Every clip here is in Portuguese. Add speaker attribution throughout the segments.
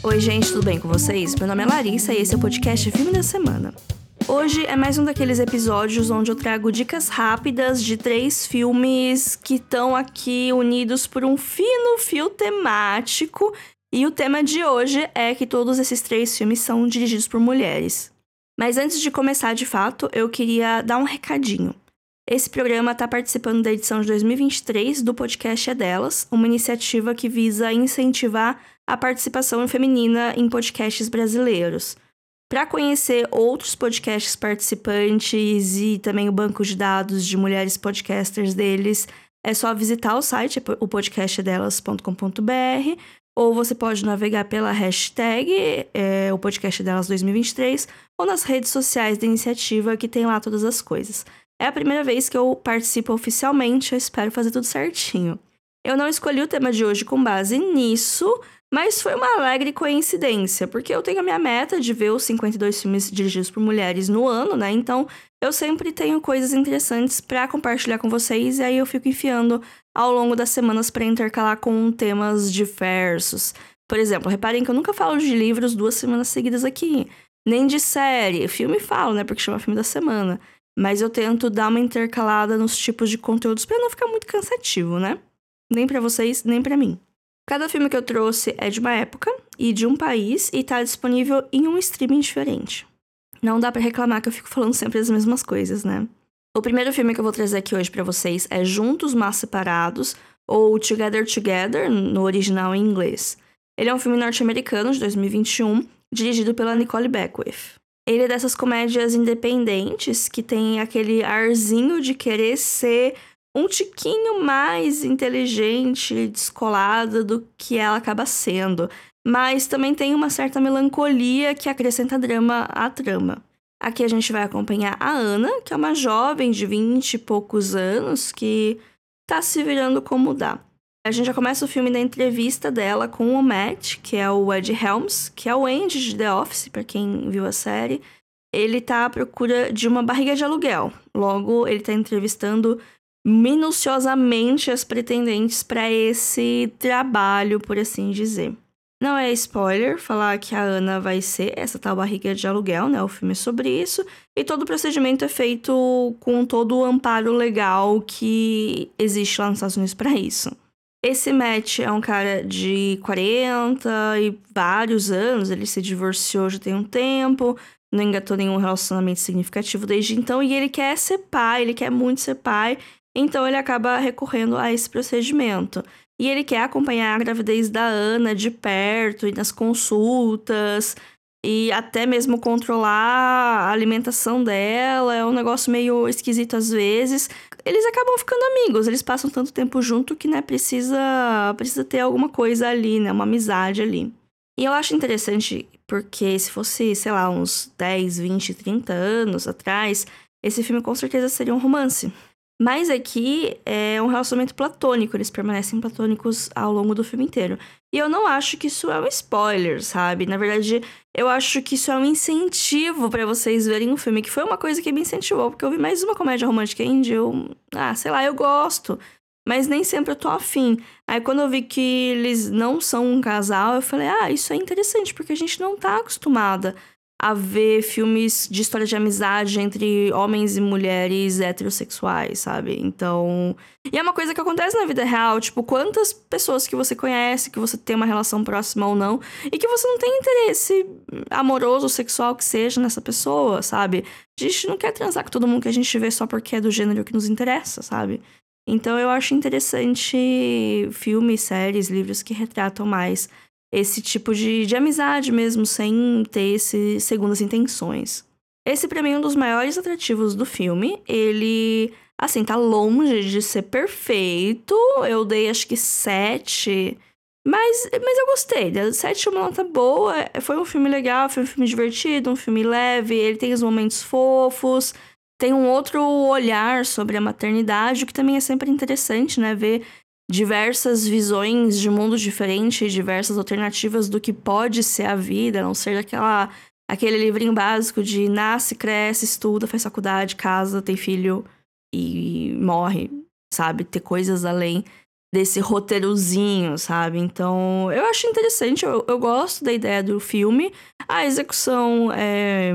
Speaker 1: Oi, gente, tudo bem com vocês? Meu nome é Larissa e esse é o podcast Filme da Semana. Hoje é mais um daqueles episódios onde eu trago dicas rápidas de três filmes que estão aqui unidos por um fino fio temático. E o tema de hoje é que todos esses três filmes são dirigidos por mulheres. Mas antes de começar de fato, eu queria dar um recadinho. Esse programa está participando da edição de 2023 do podcast É Delas, uma iniciativa que visa incentivar a participação feminina em podcasts brasileiros. Para conhecer outros podcasts participantes e também o banco de dados de mulheres podcasters deles, é só visitar o site, o podcastdelas.com.br, ou você pode navegar pela hashtag é, o podcast delas 2023 ou nas redes sociais da iniciativa que tem lá todas as coisas. É a primeira vez que eu participo oficialmente, eu espero fazer tudo certinho. Eu não escolhi o tema de hoje com base nisso, mas foi uma alegre coincidência, porque eu tenho a minha meta de ver os 52 filmes dirigidos por mulheres no ano, né? Então, eu sempre tenho coisas interessantes para compartilhar com vocês e aí eu fico enfiando ao longo das semanas para intercalar com temas diversos. Por exemplo, reparem que eu nunca falo de livros duas semanas seguidas aqui, nem de série. Filme falo, né? Porque chama filme da semana. Mas eu tento dar uma intercalada nos tipos de conteúdos para não ficar muito cansativo, né? Nem para vocês, nem para mim. Cada filme que eu trouxe é de uma época e de um país e tá disponível em um streaming diferente. Não dá para reclamar que eu fico falando sempre as mesmas coisas, né? O primeiro filme que eu vou trazer aqui hoje para vocês é Juntos Mas Separados, ou Together Together, no original em inglês. Ele é um filme norte-americano de 2021, dirigido pela Nicole Beckwith. Ele é dessas comédias independentes que tem aquele arzinho de querer ser um tiquinho mais inteligente e descolada do que ela acaba sendo, mas também tem uma certa melancolia que acrescenta drama à trama. Aqui a gente vai acompanhar a Ana, que é uma jovem de 20 e poucos anos que tá se virando como dá. A gente já começa o filme da entrevista dela com o Matt, que é o Ed Helms, que é o Andy de The Office, para quem viu a série. Ele tá à procura de uma barriga de aluguel. Logo, ele tá entrevistando minuciosamente as pretendentes para esse trabalho, por assim dizer. Não é spoiler falar que a Ana vai ser essa tal barriga de aluguel, né? O filme é sobre isso. E todo o procedimento é feito com todo o amparo legal que existe lá nos Estados Unidos para isso. Esse Matt é um cara de 40 e vários anos, ele se divorciou já tem um tempo, não engatou nenhum relacionamento significativo desde então, e ele quer ser pai, ele quer muito ser pai, então ele acaba recorrendo a esse procedimento. E ele quer acompanhar a gravidez da Ana de perto e nas consultas e até mesmo controlar a alimentação dela. É um negócio meio esquisito às vezes. Eles acabam ficando amigos, eles passam tanto tempo junto que, né, precisa, precisa ter alguma coisa ali, né, uma amizade ali. E eu acho interessante porque se fosse, sei lá, uns 10, 20, 30 anos atrás, esse filme com certeza seria um romance. Mas aqui é um relacionamento platônico, eles permanecem platônicos ao longo do filme inteiro. E eu não acho que isso é um spoiler, sabe? Na verdade, eu acho que isso é um incentivo para vocês verem o filme, que foi uma coisa que me incentivou, porque eu vi mais uma comédia romântica indie, eu, ah, sei lá, eu gosto, mas nem sempre eu tô afim. Aí quando eu vi que eles não são um casal, eu falei, ah, isso é interessante, porque a gente não tá acostumada a ver filmes de história de amizade entre homens e mulheres heterossexuais, sabe? Então. E é uma coisa que acontece na vida real. Tipo, quantas pessoas que você conhece, que você tem uma relação próxima ou não, e que você não tem interesse amoroso, sexual que seja nessa pessoa, sabe? A gente não quer transar com todo mundo que a gente vê só porque é do gênero que nos interessa, sabe? Então eu acho interessante filmes, séries, livros que retratam mais esse tipo de, de amizade mesmo, sem ter esse segundas intenções. Esse, pra mim, é um dos maiores atrativos do filme. Ele, assim, tá longe de ser perfeito. Eu dei, acho que, sete. Mas, mas eu gostei. Sete é uma nota boa. Foi um filme legal, foi um filme divertido, um filme leve. Ele tem os momentos fofos. Tem um outro olhar sobre a maternidade, o que também é sempre interessante, né? Ver diversas visões de mundo diferente, diversas alternativas do que pode ser a vida, a não ser aquela, aquele livrinho básico de nasce, cresce, estuda, faz faculdade, casa, tem filho e morre, sabe? Ter coisas além. desse roteirozinho, sabe? Então, eu acho interessante, eu, eu gosto da ideia do filme. A execução é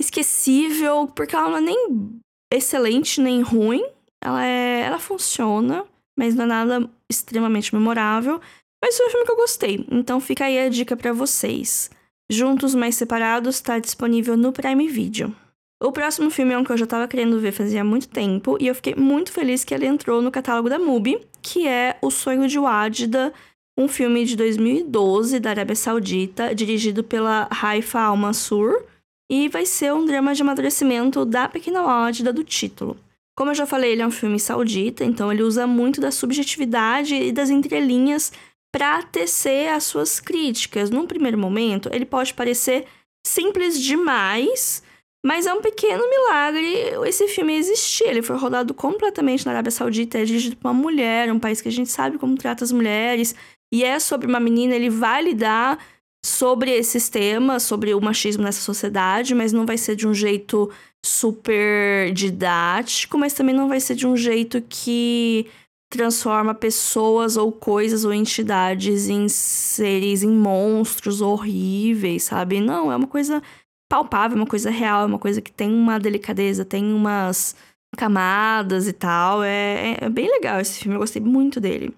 Speaker 1: esquecível, porque ela não é nem excelente nem ruim. Ela é, ela funciona, mas não é nada extremamente memorável. Mas foi um filme que eu gostei, então fica aí a dica para vocês. Juntos mais separados está disponível no Prime Video. O próximo filme é um que eu já tava querendo ver fazia muito tempo e eu fiquei muito feliz que ele entrou no catálogo da MUBI, que é O Sonho de Wadida, um filme de 2012 da Arábia Saudita, dirigido pela Haifa Al-Mansur, e vai ser um drama de amadurecimento da pequena Wadida do título. Como eu já falei, ele é um filme saudita, então ele usa muito da subjetividade e das entrelinhas para tecer as suas críticas. Num primeiro momento, ele pode parecer simples demais, mas é um pequeno milagre esse filme existir. Ele foi rodado completamente na Arábia Saudita, é dirigido por uma mulher, um país que a gente sabe como trata as mulheres, e é sobre uma menina, ele vai lidar sobre esses temas, sobre o machismo nessa sociedade, mas não vai ser de um jeito super didático, mas também não vai ser de um jeito que transforma pessoas ou coisas ou entidades em seres, em monstros horríveis, sabe? Não, é uma coisa palpável, uma coisa real, é uma coisa que tem uma delicadeza, tem umas camadas e tal. É, é, é bem legal esse filme, eu gostei muito dele.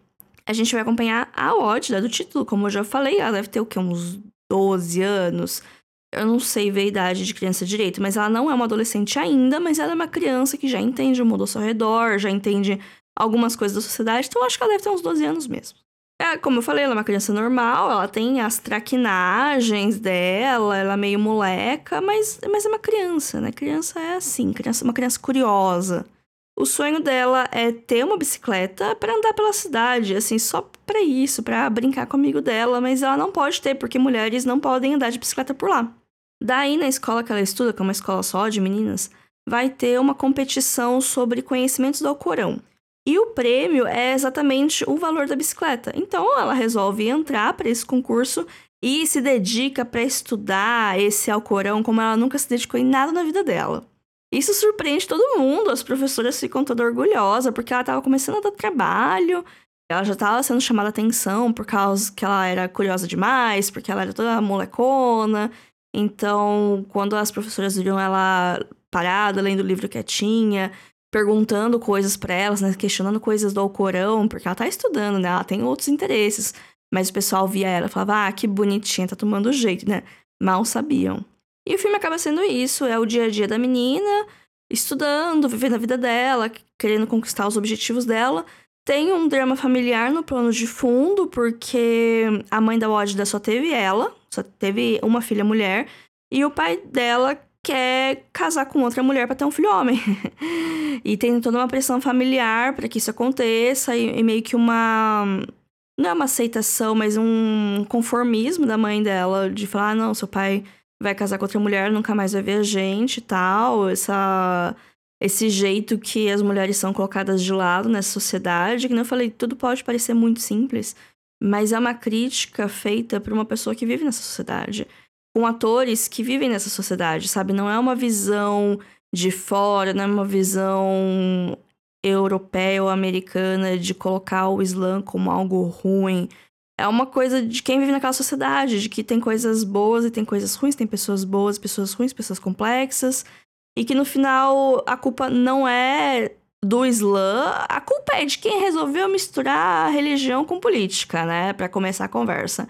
Speaker 1: A gente vai acompanhar a Odd, do título, como eu já falei, ela deve ter o quê? Uns 12 anos. Eu não sei ver a idade de criança direito, mas ela não é uma adolescente ainda, mas ela é uma criança que já entende o mundo ao seu redor, já entende algumas coisas da sociedade, então acho que ela deve ter uns 12 anos mesmo. É, como eu falei, ela é uma criança normal, ela tem as traquinagens dela, ela é meio moleca, mas, mas é uma criança, né? Criança é assim, criança, uma criança curiosa. O sonho dela é ter uma bicicleta para andar pela cidade, assim, só para isso, para brincar com o amigo dela, mas ela não pode ter, porque mulheres não podem andar de bicicleta por lá. Daí, na escola que ela estuda, que é uma escola só de meninas, vai ter uma competição sobre conhecimentos do Alcorão. E o prêmio é exatamente o valor da bicicleta. Então, ela resolve entrar para esse concurso e se dedica para estudar esse Alcorão como ela nunca se dedicou em nada na vida dela. Isso surpreende todo mundo, as professoras ficam toda orgulhosas, porque ela estava começando a dar trabalho, ela já estava sendo chamada atenção por causa que ela era curiosa demais, porque ela era toda molecona. Então, quando as professoras viram ela parada, lendo o livro quietinha, perguntando coisas para elas, né, questionando coisas do Alcorão, porque ela tá estudando, né, ela tem outros interesses. Mas o pessoal via ela e falava, ah, que bonitinha, tá tomando jeito, né? Mal sabiam. E o filme acaba sendo isso, é o dia a dia da menina, estudando, vivendo a vida dela, querendo conquistar os objetivos dela. Tem um drama familiar no plano de fundo, porque a mãe da Wadida só teve ela, só teve uma filha mulher, e o pai dela quer casar com outra mulher para ter um filho homem. e tem toda uma pressão familiar para que isso aconteça, e, e meio que uma não é uma aceitação, mas um conformismo da mãe dela de falar: ah, não, seu pai vai casar com outra mulher, nunca mais vai ver a gente e tal. Essa, esse jeito que as mulheres são colocadas de lado nessa sociedade. Que eu falei, tudo pode parecer muito simples, mas é uma crítica feita por uma pessoa que vive nessa sociedade com atores que vivem nessa sociedade, sabe? Não é uma visão de fora, não é uma visão europeia ou americana de colocar o Islã como algo ruim. É uma coisa de quem vive naquela sociedade, de que tem coisas boas e tem coisas ruins, tem pessoas boas, pessoas ruins, pessoas complexas, e que no final a culpa não é do Islã, a culpa é de quem resolveu misturar religião com política, né, para começar a conversa.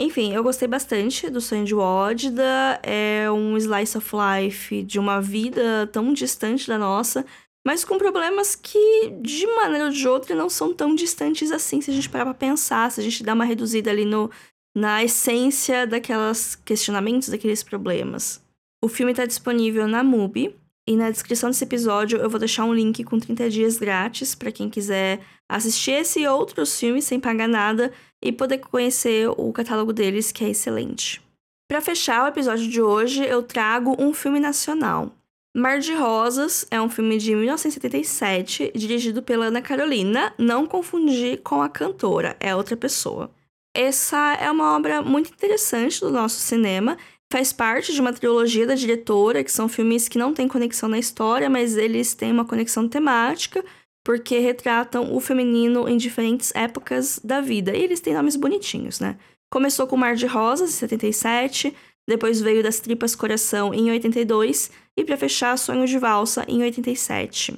Speaker 1: Enfim, eu gostei bastante do Sonho de Wodda. É um slice of life de uma vida tão distante da nossa, mas com problemas que, de maneira ou de outra, não são tão distantes assim, se a gente parar pra pensar, se a gente dá uma reduzida ali no, na essência daquelas questionamentos, daqueles problemas. O filme está disponível na MUBI, e na descrição desse episódio eu vou deixar um link com 30 dias grátis para quem quiser assistir esse e outros filmes sem pagar nada e poder conhecer o catálogo deles, que é excelente. Para fechar o episódio de hoje, eu trago um filme nacional. Mar de Rosas é um filme de 1977, dirigido pela Ana Carolina, não confundir com a cantora, é outra pessoa. Essa é uma obra muito interessante do nosso cinema faz parte de uma trilogia da diretora, que são filmes que não têm conexão na história, mas eles têm uma conexão temática. porque retratam o feminino em diferentes épocas da vida. E eles têm nomes bonitinhos, né? Começou com Mar de Rosas, em 77, depois veio Das Tripas Coração, em 82, e para fechar, Sonho de Valsa, em 87.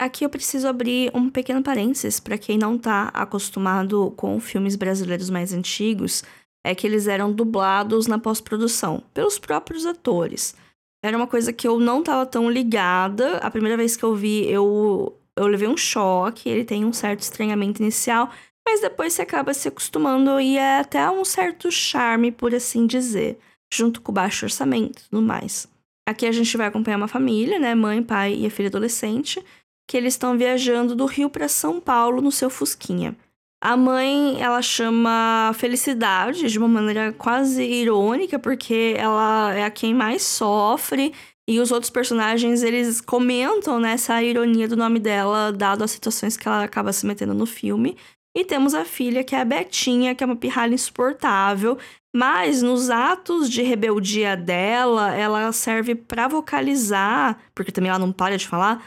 Speaker 1: Aqui eu preciso abrir um pequeno parênteses para quem não tá acostumado com filmes brasileiros mais antigos, é que eles eram dublados na pós-produção pelos próprios atores. Era uma coisa que eu não tava tão ligada. A primeira vez que eu vi, eu, eu levei um choque, ele tem um certo estranhamento inicial, mas depois você acaba se acostumando e é até um certo charme, por assim dizer, junto com o baixo orçamento e tudo mais. Aqui a gente vai acompanhar uma família, né? Mãe, pai e a filha adolescente, que eles estão viajando do Rio para São Paulo no seu Fusquinha. A mãe, ela chama Felicidade de uma maneira quase irônica, porque ela é a quem mais sofre e os outros personagens, eles comentam nessa né, ironia do nome dela, dado as situações que ela acaba se metendo no filme. E temos a filha, que é a Betinha, que é uma pirralha insuportável, mas nos atos de rebeldia dela, ela serve para vocalizar, porque também ela não para de falar,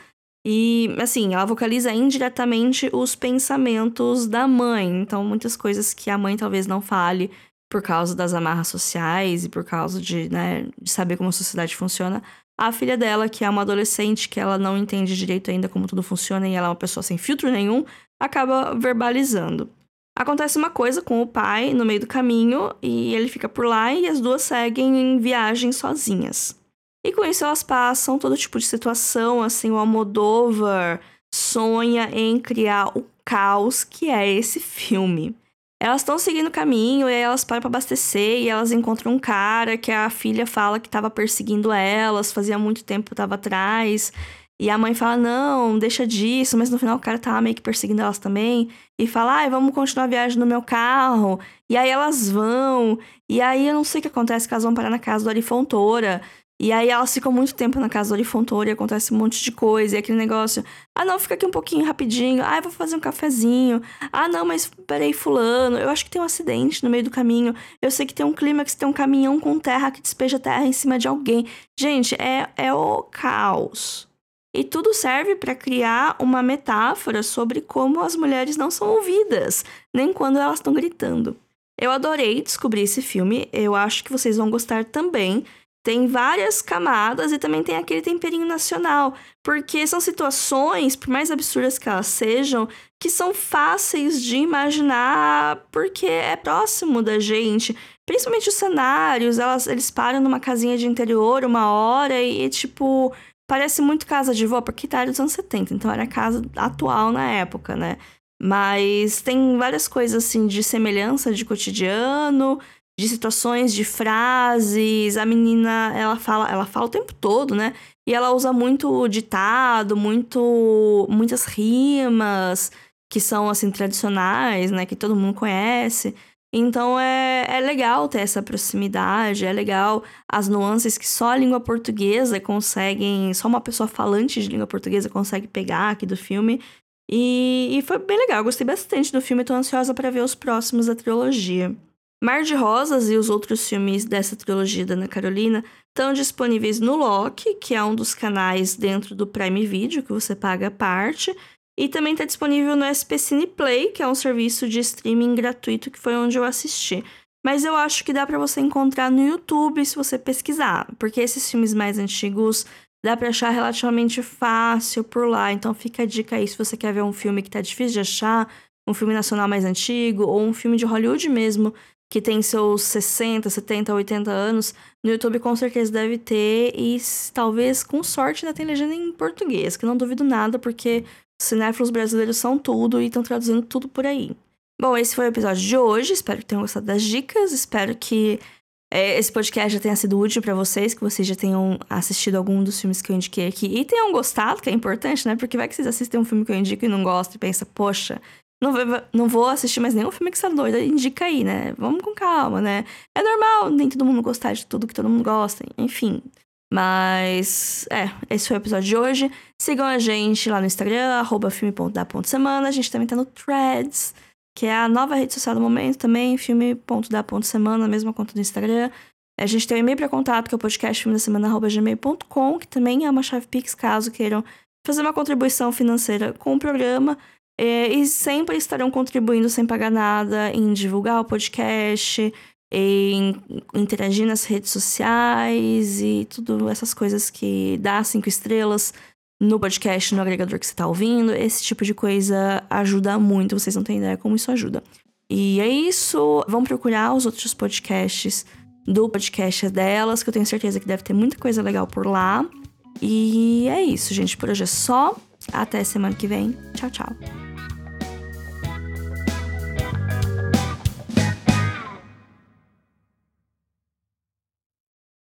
Speaker 1: e, assim, ela vocaliza indiretamente os pensamentos da mãe. Então, muitas coisas que a mãe talvez não fale por causa das amarras sociais e por causa de, né, de saber como a sociedade funciona. A filha dela, que é uma adolescente que ela não entende direito ainda como tudo funciona e ela é uma pessoa sem filtro nenhum, acaba verbalizando. Acontece uma coisa com o pai no meio do caminho e ele fica por lá e as duas seguem em viagem sozinhas. E com isso elas passam todo tipo de situação, assim, o Almodóvar sonha em criar o caos que é esse filme. Elas estão seguindo o caminho e elas param para abastecer e elas encontram um cara que a filha fala que estava perseguindo elas, fazia muito tempo estava atrás. E a mãe fala: "Não, deixa disso", mas no final o cara tava meio que perseguindo elas também e fala: "Ai, vamos continuar a viagem no meu carro". E aí elas vão. E aí eu não sei o que acontece, que elas vão parar na casa do Ari Fontoura. E aí elas ficam muito tempo na casa do Olifontoura e acontece um monte de coisa. E aquele negócio, ah não, fica aqui um pouquinho rapidinho. Ah, eu vou fazer um cafezinho. Ah não, mas peraí, fulano. Eu acho que tem um acidente no meio do caminho. Eu sei que tem um clímax, tem um caminhão com terra que despeja terra em cima de alguém. Gente, é, é o caos. E tudo serve para criar uma metáfora sobre como as mulheres não são ouvidas, nem quando elas estão gritando. Eu adorei descobrir esse filme, eu acho que vocês vão gostar também tem várias camadas e também tem aquele temperinho nacional, porque são situações, por mais absurdas que elas sejam, que são fáceis de imaginar porque é próximo da gente. Principalmente os cenários, elas, eles param numa casinha de interior uma hora e, tipo, parece muito casa de vó, porque tá dos anos 70, então era casa atual na época, né? Mas tem várias coisas assim de semelhança de cotidiano, de situações, de frases. A menina, ela fala, ela fala o tempo todo, né? E ela usa muito ditado, muito muitas rimas que são assim tradicionais, né, que todo mundo conhece. Então é, é legal ter essa proximidade, é legal as nuances que só a língua portuguesa conseguem, só uma pessoa falante de língua portuguesa consegue pegar aqui do filme. E, e foi bem legal, gostei bastante do filme, tô ansiosa para ver os próximos da trilogia. Mar de Rosas e os outros filmes dessa trilogia da Ana Carolina estão disponíveis no Loki, que é um dos canais dentro do Prime Video, que você paga a parte. E também está disponível no SP Cine Play, que é um serviço de streaming gratuito que foi onde eu assisti. Mas eu acho que dá para você encontrar no YouTube se você pesquisar, porque esses filmes mais antigos dá para achar relativamente fácil por lá. Então fica a dica aí se você quer ver um filme que tá difícil de achar, um filme nacional mais antigo ou um filme de Hollywood mesmo que tem seus 60, 70, 80 anos, no YouTube com certeza deve ter, e talvez com sorte ainda tem legenda em português, que não duvido nada, porque cinéfilos brasileiros são tudo e estão traduzindo tudo por aí. Bom, esse foi o episódio de hoje, espero que tenham gostado das dicas, espero que é, esse podcast já tenha sido útil para vocês, que vocês já tenham assistido algum dos filmes que eu indiquei aqui e tenham gostado, que é importante, né? Porque vai que vocês assistem um filme que eu indico e não gostam e pensa, poxa, não, não vou assistir mais nenhum filme que você é doida, indica aí, né? Vamos com calma, né? É normal nem todo mundo gostar de tudo que todo mundo gosta, enfim. Mas, é, esse foi o episódio de hoje. Sigam a gente lá no Instagram, filme.da.semana. A gente também tá no Threads, que é a nova rede social do momento também, filme.da.semana, mesma conta do Instagram. A gente tem um e-mail para contato, que é o podcast filme da semana, gmail.com, que também é uma chave Pix, caso queiram fazer uma contribuição financeira com o programa. É, e sempre estarão contribuindo sem pagar nada em divulgar o podcast, em interagir nas redes sociais e tudo essas coisas que dá cinco estrelas no podcast, no agregador que você está ouvindo. Esse tipo de coisa ajuda muito, vocês não têm ideia como isso ajuda. E é isso. Vão procurar os outros podcasts do podcast delas, que eu tenho certeza que deve ter muita coisa legal por lá. E é isso, gente. Por hoje é só. Até semana que vem. Tchau, tchau.